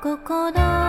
心